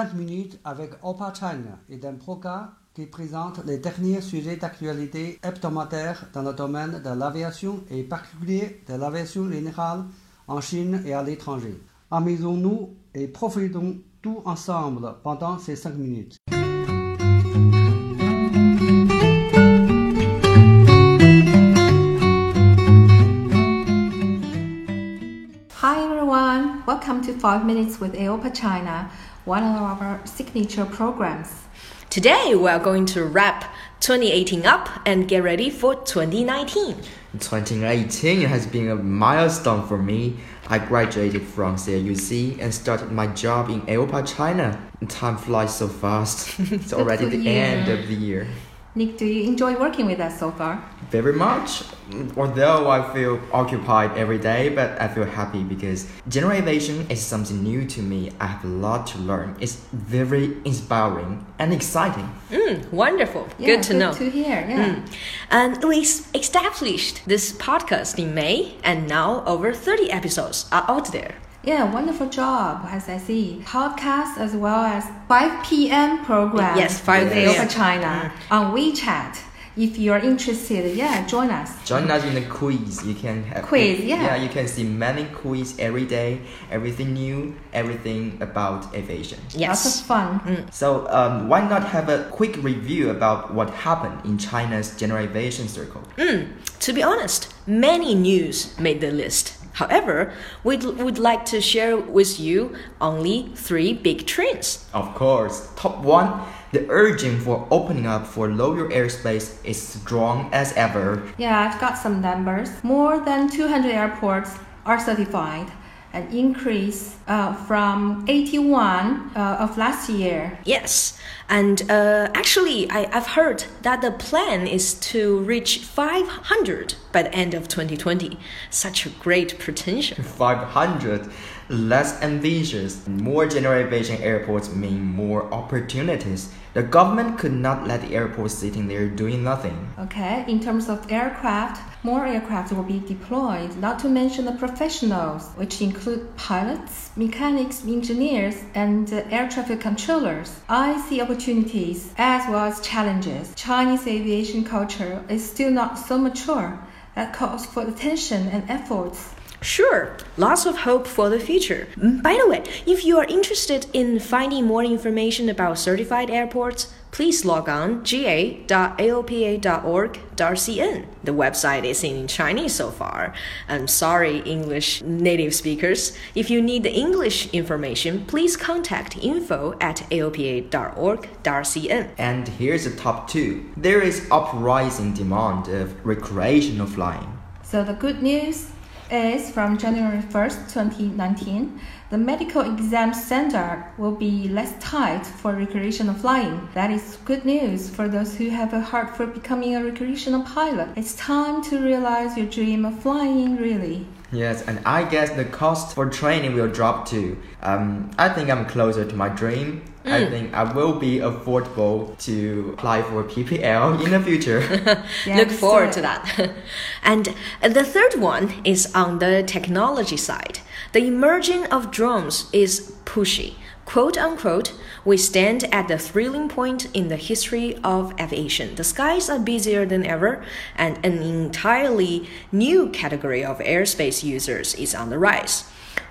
5 minutes avec Opa China est un programme qui présente les derniers sujets d'actualité hebdomadaire dans le domaine de l'aviation et particulier de l'aviation générale en Chine et à l'étranger. Amusons-nous et profitons tous ensemble pendant ces 5 minutes. Hi everyone, welcome to 5 Minutes with AOPA China, one of our signature programs. Today we are going to wrap 2018 up and get ready for 2019. 2018 has been a milestone for me. I graduated from CUC and started my job in AOPA China. Time flies so fast. It's already the you. end of the year. Nick, do you enjoy working with us so far? Very much. Although I feel occupied every day, but I feel happy because general aviation is something new to me. I have a lot to learn. It's very inspiring and exciting. Mm, wonderful. Yeah, good to know. to hear, yeah. Mm. And we established this podcast in May, and now over 30 episodes are out there. Yeah, wonderful job, as I see. Podcast as well as 5 p.m. program. Yes, 5 with p.m. AOPA China on WeChat. If you're interested, yeah, join us. Join us in the quiz. You can have Quiz, yeah. Yeah, you can see many quiz every day. Everything new, everything about aviation. Lots of Yes. fun. So um, why not have a quick review about what happened in China's general aviation circle? Mm, to be honest, many news made the list. However, we'd, would like to share with you only three big trends. Of course, top one, the urging for opening up for lower airspace is strong as ever. Yeah, I've got some numbers. More than 200 airports are certified, an increase uh, from 81 uh, of last year. Yes, and uh, actually, I, I've heard that the plan is to reach 500 by the end of 2020. Such a great potential. 500, less ambitious. More general aviation airports mean more opportunities. The government could not let the airport sitting there doing nothing. Okay, in terms of aircraft, more aircraft will be deployed, not to mention the professionals, which include pilots, mechanics, engineers, and uh, air traffic controllers. I see opportunities as well as challenges. Chinese aviation culture is still not so mature. That calls for attention and efforts. Sure, lots of hope for the future. Mm, By the way, if you are interested in finding more information about certified airports, please log on ga.aopa.org.cn. The website is in Chinese so far. I'm sorry, English native speakers. If you need the English information, please contact info at aopa.org.cn. And here's the top two. There is uprising demand of recreational flying. So the good news is from January 1st, 2019, the medical exam standard will be less tight for recreational flying. That is good news for those who have a heart for becoming a recreational pilot. It's time to realize your dream of flying really. Yes, and I guess the cost for training will drop too. Um, I think I'm closer to my dream. I mm. think I will be affordable to apply for PPL in the future. Yeah, Look forward to that. and the third one is on the technology side. The emerging of drones is pushy. Quote unquote, we stand at the thrilling point in the history of aviation. The skies are busier than ever, and an entirely new category of airspace users is on the rise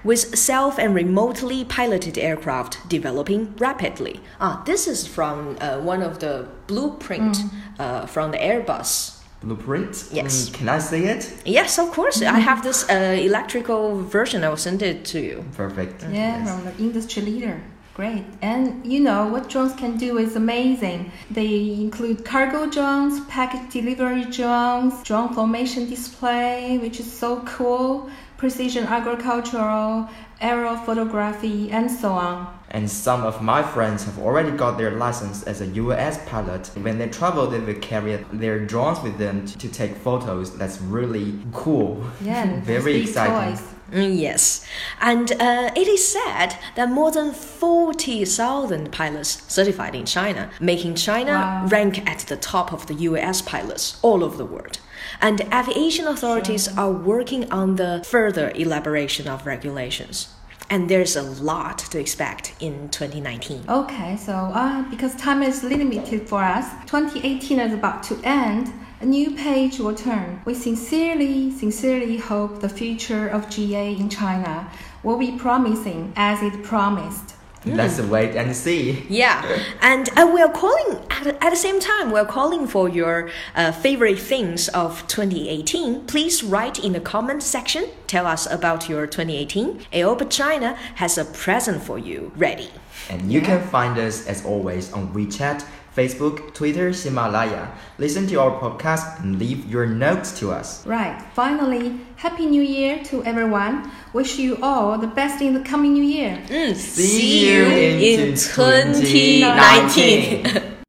with self and remotely piloted aircraft developing rapidly. Ah, this is from uh, one of the blueprint uh, from the Airbus. Blueprint? Yes. Mm, can I say it? Yes, of course. I have this uh, electrical version. I will send it to you. Perfect. Yeah, Yes. from the industry leader. Great. And you know what drones can do is amazing. They include cargo drones, package delivery drones, drone formation display, which is so cool, precision agricultural, aerial photography, and so on. And some of my friends have already got their license as a US pilot. When they travel, they will carry their drones with them to, take photos. That's really cool. Yeah, Very exciting. toys. Mm, yes, and uh, it is said that more than 40,000 pilots certified in China, making China Wow. rank at the top of the US pilots all over the world. And aviation authorities are working on the further elaboration of regulations. and there's a lot to expect in 2019. Okay, so uh, because time is limited for us, 2018 is about to end. A new page will turn. We sincerely, sincerely hope the future of GA in China will be promising as it promised. Let's wait and see. Yeah, and uh, we are calling at, at the same time. We are calling for your uh, favorite things of 2018. Please write in the comment section. Tell us about your 2018. AOPA China has a present for you ready. And you can find us as always on WeChat, Facebook, Twitter, Himalaya. Listen to our podcast and leave your notes to us. Right. Finally, Happy New Year to everyone. Wish you all the best in the coming new year. Mm, See you in 2019.